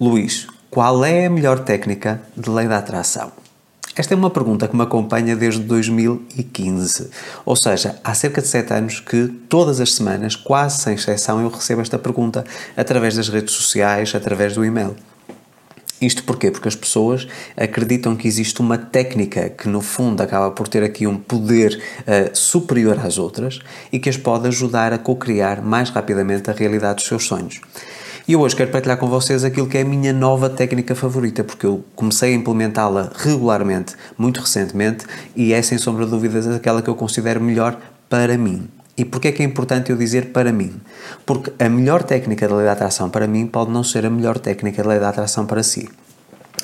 Luís, qual é a melhor técnica de lei da atração? Esta é uma pergunta que me acompanha desde 2015. Ou seja, há cerca de 7 anos que todas as semanas, quase sem exceção, eu recebo esta pergunta através das redes sociais, através do e-mail. Isto porquê? Porque as pessoas acreditam que existe uma técnica que, no fundo, acaba por ter aqui um poder uh, superior às outras e que as pode ajudar a co-criar mais rapidamente a realidade dos seus sonhos. E eu hoje quero partilhar com vocês aquilo que é a minha nova técnica favorita, porque eu comecei a implementá-la regularmente, muito recentemente, e é sem sombra de dúvidas aquela que eu considero melhor para mim. E porquê é que é importante eu dizer para mim? Porque a melhor técnica da lei da atração para mim pode não ser a melhor técnica da lei da atração para si.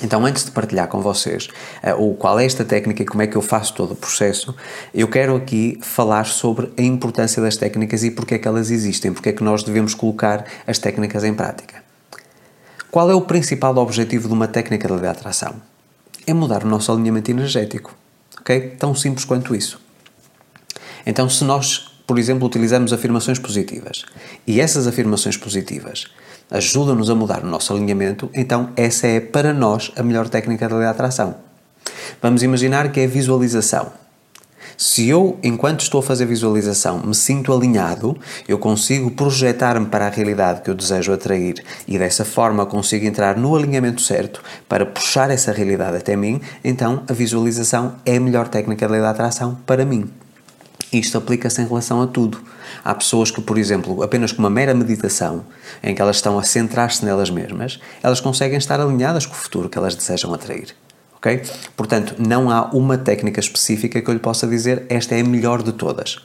Então, antes de partilhar com vocês uh, o qual é esta técnica e como é que eu faço todo o processo, eu quero aqui falar sobre a importância das técnicas e porque é que elas existem, porque é que nós devemos colocar as técnicas em prática. Qual é o principal objetivo de uma técnica de atração? É mudar o nosso alinhamento energético. Ok? Tão simples quanto isso. Então, se nós, por exemplo, utilizamos afirmações positivas e essas afirmações positivas ajuda-nos a mudar o nosso alinhamento, então essa é para nós a melhor técnica de atração. Vamos imaginar que é visualização. Se eu, enquanto estou a fazer visualização, me sinto alinhado, eu consigo projetar-me para a realidade que eu desejo atrair e dessa forma consigo entrar no alinhamento certo para puxar essa realidade até mim, então a visualização é a melhor técnica de atração para mim. Isto aplica-se em relação a tudo. Há pessoas que, por exemplo, apenas com uma mera meditação, em que elas estão a centrar-se nelas mesmas, elas conseguem estar alinhadas com o futuro que elas desejam atrair. Ok? Portanto, não há uma técnica específica que eu lhe possa dizer esta é a melhor de todas.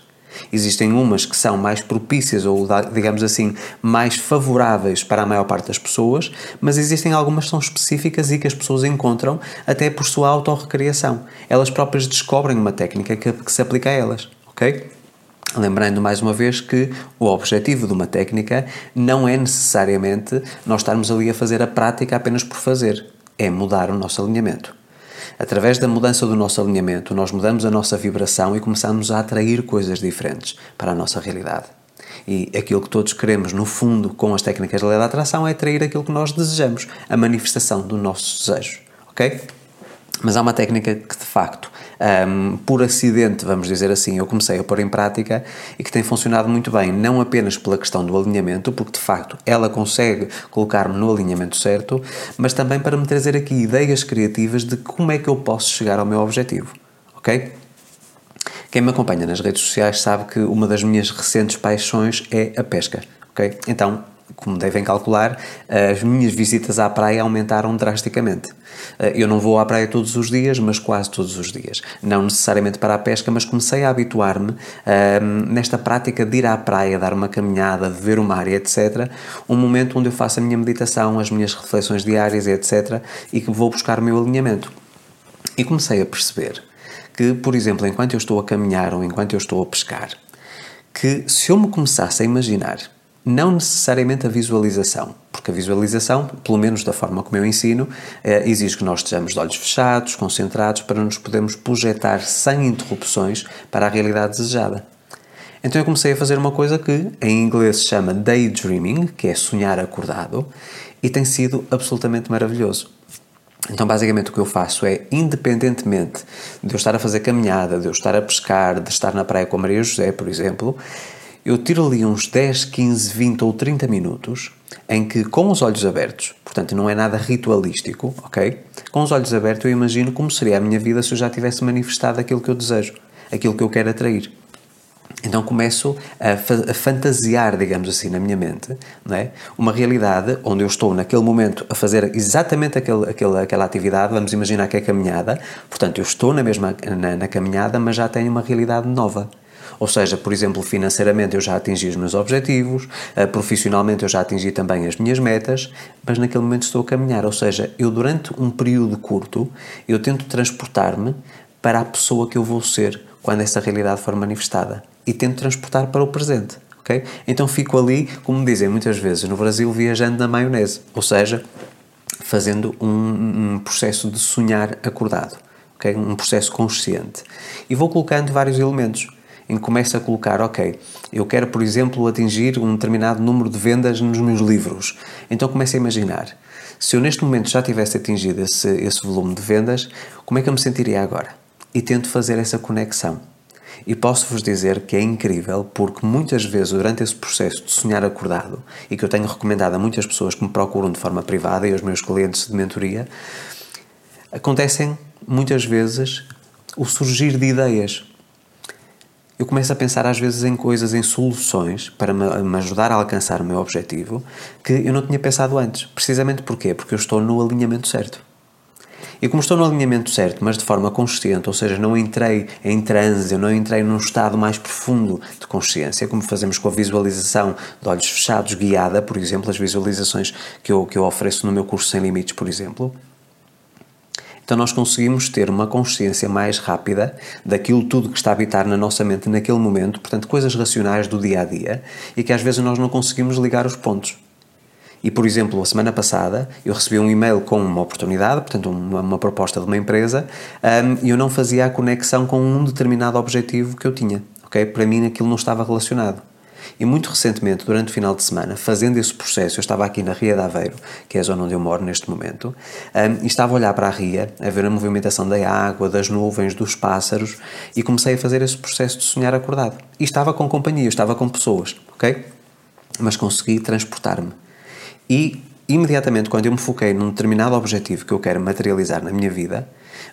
Existem umas que são mais propícias ou, digamos assim, mais favoráveis para a maior parte das pessoas, mas existem algumas que são específicas e que as pessoas encontram até por sua autorrecriação. Elas próprias descobrem uma técnica que, que se aplica a elas ok? Lembrando mais uma vez que o objetivo de uma técnica não é necessariamente nós estarmos ali a fazer a prática apenas por fazer, é mudar o nosso alinhamento. Através da mudança do nosso alinhamento, nós mudamos a nossa vibração e começamos a atrair coisas diferentes para a nossa realidade. E aquilo que todos queremos, no fundo, com as técnicas da lei da atração, é atrair aquilo que nós desejamos, a manifestação do nosso desejo, ok? Mas há uma técnica que, de facto, um, por acidente, vamos dizer assim, eu comecei a pôr em prática e que tem funcionado muito bem, não apenas pela questão do alinhamento, porque de facto ela consegue colocar-me no alinhamento certo, mas também para me trazer aqui ideias criativas de como é que eu posso chegar ao meu objetivo. Ok? Quem me acompanha nas redes sociais sabe que uma das minhas recentes paixões é a pesca. Ok? Então, como devem calcular, as minhas visitas à praia aumentaram drasticamente. Eh, eu não vou à praia todos os dias, mas quase todos os dias. Não necessariamente para a pesca, mas comecei a habituar-me ehm, nesta prática de ir à praia, dar uma caminhada, de ver o mar e etc. Um momento onde eu faço a minha meditação, as minhas reflexões diárias e etc. e que vou buscar o meu alinhamento. E comecei a perceber que, por exemplo, enquanto eu estou a caminhar ou enquanto eu estou a pescar, que se eu me começasse a imaginar não necessariamente a visualização, porque a visualização, pelo menos da forma como eu ensino, eh, exige que nós estejamos de olhos fechados, concentrados, para nos podermos projetar sem interrupções para a realidade desejada. Então eu comecei a fazer uma coisa que em inglês se chama daydreaming, que é sonhar acordado, e tem sido absolutamente maravilhoso. Então, basicamente, o que eu faço é, independentemente de eu estar a fazer caminhada, de eu estar a pescar, de estar na praia com a Maria José, por exemplo, eu tiro ali uns 10, 15, 20 ou 30 minutos em que, com os olhos abertos, portanto não é nada ritualístico, ok? Com os olhos abertos eu imagino como seria a minha vida se eu já tivesse manifestado aquilo que eu desejo, aquilo que eu quero atrair. Então começo a, fa a, fantasiar, digamos assim, na minha mente, não é? uma realidade onde eu estou naquele momento a fazer exatamente aquele, aquele, aquela atividade, vamos imaginar que é caminhada, portanto eu estou na mesma na, na caminhada, mas já tenho uma realidade nova. Ou seja, por exemplo, financeiramente eu já atingi os meus objetivos, eh, profissionalmente eu já atingi também as minhas metas, mas naquele momento estou a caminhar. Ou seja, eu durante um período curto, eu tento transportar-me para a pessoa que eu vou ser quando essa realidade for manifestada e tento transportar para o presente. Okay? Então fico ali, como dizem muitas vezes no Brasil, viajando na maionese, ou seja, fazendo um, um processo de sonhar acordado, okay? um processo consciente. E vou colocando vários elementos em que começo a colocar, ok, eu quero, por exemplo, atingir um determinado número de vendas nos meus livros. Então começo a imaginar. Se eu neste momento já tivesse atingido esse, esse volume de vendas, como é que eu me sentiria agora? E tento fazer essa conexão. E posso-vos dizer que é incrível porque muitas vezes durante esse processo de sonhar acordado, e que eu tenho recomendado a muitas pessoas que me procuram de forma privada e aos meus clientes de mentoria, acontecem muitas vezes o surgir de ideias. Eu começo a pensar às vezes em coisas, em soluções para me, ajudar a alcançar o meu objetivo que eu não tinha pensado antes. Precisamente porquê? Porque eu estou no alinhamento certo. E como estou no alinhamento certo, mas de forma consciente, ou seja, não entrei em transe, eu não entrei num estado mais profundo de consciência, como fazemos com a visualização de olhos fechados guiada, por exemplo, as visualizações que eu, que eu ofereço no meu curso Sem Limites, por exemplo. Então nós conseguimos ter uma consciência mais rápida daquilo tudo que está a habitar na nossa mente naquele momento, portanto, coisas racionais do dia a dia, e que às vezes nós não conseguimos ligar os pontos. E, por exemplo, a semana passada eu recebi um e-mail com uma oportunidade, portanto, uma, uma proposta de uma empresa, um, e eu não fazia a conexão com um determinado objetivo que eu tinha. Okay? Para mim, aquilo não estava relacionado. E muito recentemente, durante o final de semana, fazendo esse processo, eu estava aqui na Ria de Aveiro, que é a zona onde eu moro neste momento, um, e estava a olhar para a ria, a ver a movimentação da água, das nuvens, dos pássaros, e comecei a fazer esse processo de sonhar acordado. E estava com companhia, estava com pessoas, ok? Mas consegui transportar-me. E imediatamente, quando eu me foquei num determinado objetivo que eu quero materializar na minha vida,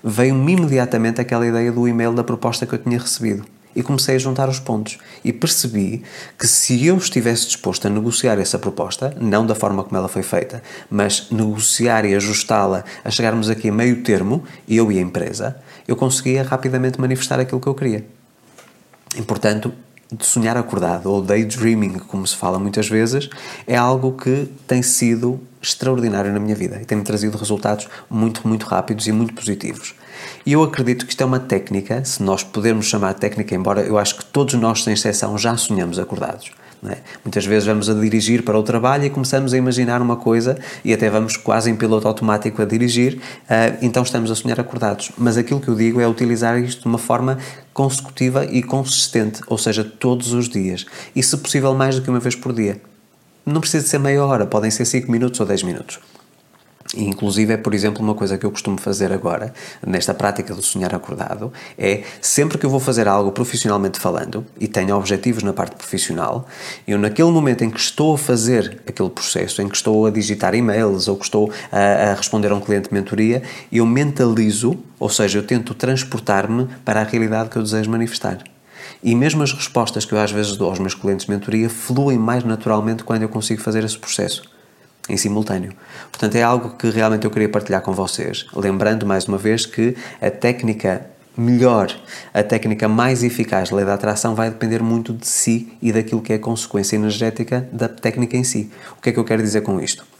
veio-me imediatamente aquela ideia do e-mail da proposta que eu tinha recebido. E comecei a juntar os pontos. E percebi que se eu estivesse disposto a negociar essa proposta, não da forma como ela foi feita, mas negociar e ajustá-la a chegarmos aqui a meio termo, eu e a empresa, eu conseguia rapidamente manifestar aquilo que eu queria. E, portanto, de sonhar acordado, ou daydreaming, como se fala muitas vezes, é algo que tem sido extraordinário na minha vida e tem-me trazido resultados muito, muito rápidos e muito positivos. E eu acredito que isto é uma técnica, se nós pudermos chamar técnica, embora eu acho que todos nós, sem exceção, já sonhamos acordados. É? Muitas vezes vamos a dirigir para o trabalho e começamos a imaginar uma coisa e até vamos quase em piloto automático a dirigir, uh, então estamos a sonhar acordados. Mas aquilo que eu digo é utilizar isto de uma forma consecutiva e consistente, ou seja, todos os dias. E se possível, mais do que uma vez por dia. Não precisa ser meia hora, podem ser 5 minutos ou 10 minutos. Inclusive, é, por exemplo, uma coisa que eu costumo fazer agora, nesta prática do sonhar acordado, é sempre que eu vou fazer algo profissionalmente falando e tenho objetivos na parte profissional, eu, naquele momento em que estou a fazer aquele processo, em que estou a digitar e-mails ou que estou a, a responder a um cliente de mentoria, eu mentalizo, ou seja, eu tento transportar-me para a realidade que eu desejo manifestar. E mesmo as respostas que eu às vezes dou aos meus clientes de mentoria fluem mais naturalmente quando eu consigo fazer esse processo em simultâneo. Portanto, é algo que realmente eu queria partilhar com vocês, lembrando mais uma vez que a técnica melhor, a técnica mais eficaz da lei da atração vai depender muito de si e daquilo que é a consequência energética da técnica em si. O que é que eu quero dizer com isto?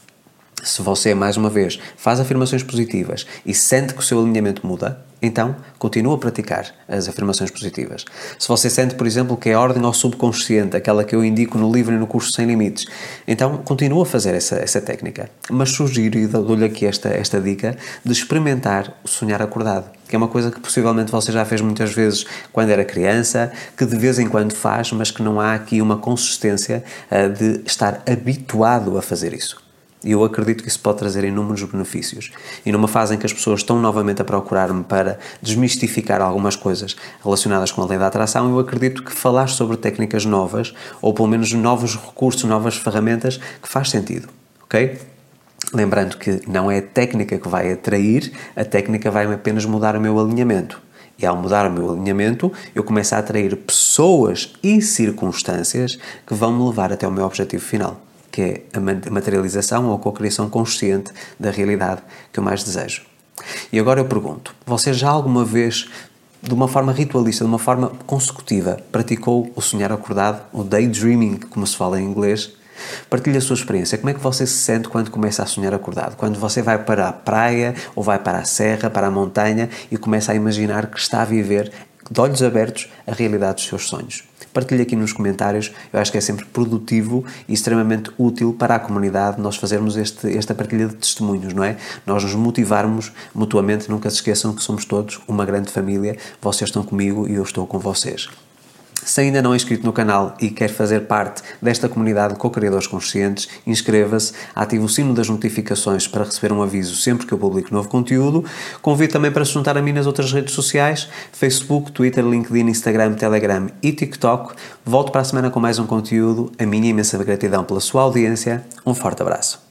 Se você, mais uma vez, faz afirmações positivas e sente que o seu alinhamento muda, então continua a praticar as afirmações positivas. Se você sente, por exemplo, que é a ordem ao subconsciente, aquela que eu indico no livro e no curso Sem Limites, então continua a fazer essa, essa técnica. Mas sugiro e dou-lhe aqui esta, esta dica de experimentar o sonhar acordado, que é uma coisa que possivelmente você já fez muitas vezes quando era criança, que de vez em quando faz, mas que não há aqui uma consistência uh, de estar habituado a fazer isso. E eu acredito que isso pode trazer inúmeros benefícios. E numa fase em que as pessoas estão novamente a procurar-me para desmistificar algumas coisas relacionadas com a lei da atração, eu acredito que falar sobre técnicas novas, ou pelo menos novos recursos, novas ferramentas, que faz sentido. Ok? Lembrando que não é a técnica que vai atrair, a técnica vai apenas mudar o meu alinhamento. E ao mudar o meu alinhamento, eu começo a atrair pessoas e circunstâncias que vão me levar até o meu objetivo final que é a materialização ou a cocriação consciente da realidade que eu mais desejo. E agora eu pergunto: você já alguma vez, de uma forma ritualista, de uma forma consecutiva, praticou o sonhar acordado, o daydreaming, como se fala em inglês? Partilhe a sua experiência. Como é que você se sente quando começa a sonhar acordado? Quando você vai para a praia ou vai para a serra, para a montanha e começa a imaginar que está a viver de olhos abertos a realidade dos seus sonhos. Partilhe aqui nos comentários, eu acho que é sempre produtivo e extremamente útil para a comunidade nós fazermos este, esta partilha de testemunhos, não é? Nós nos motivarmos mutuamente, nunca se esqueçam que somos todos uma grande família, vocês estão comigo e eu estou com vocês. Se ainda não é inscrito no canal e quer fazer parte desta comunidade de co-criadores conscientes, inscreva-se, ative o sino das notificações para receber um aviso sempre que eu publico novo conteúdo. Convido também para se juntar a mim nas outras redes sociais, Facebook, Twitter, LinkedIn, Instagram, Telegram e TikTok. Volto para a semana com mais um conteúdo. A minha imensa gratidão pela sua audiência. Um forte abraço.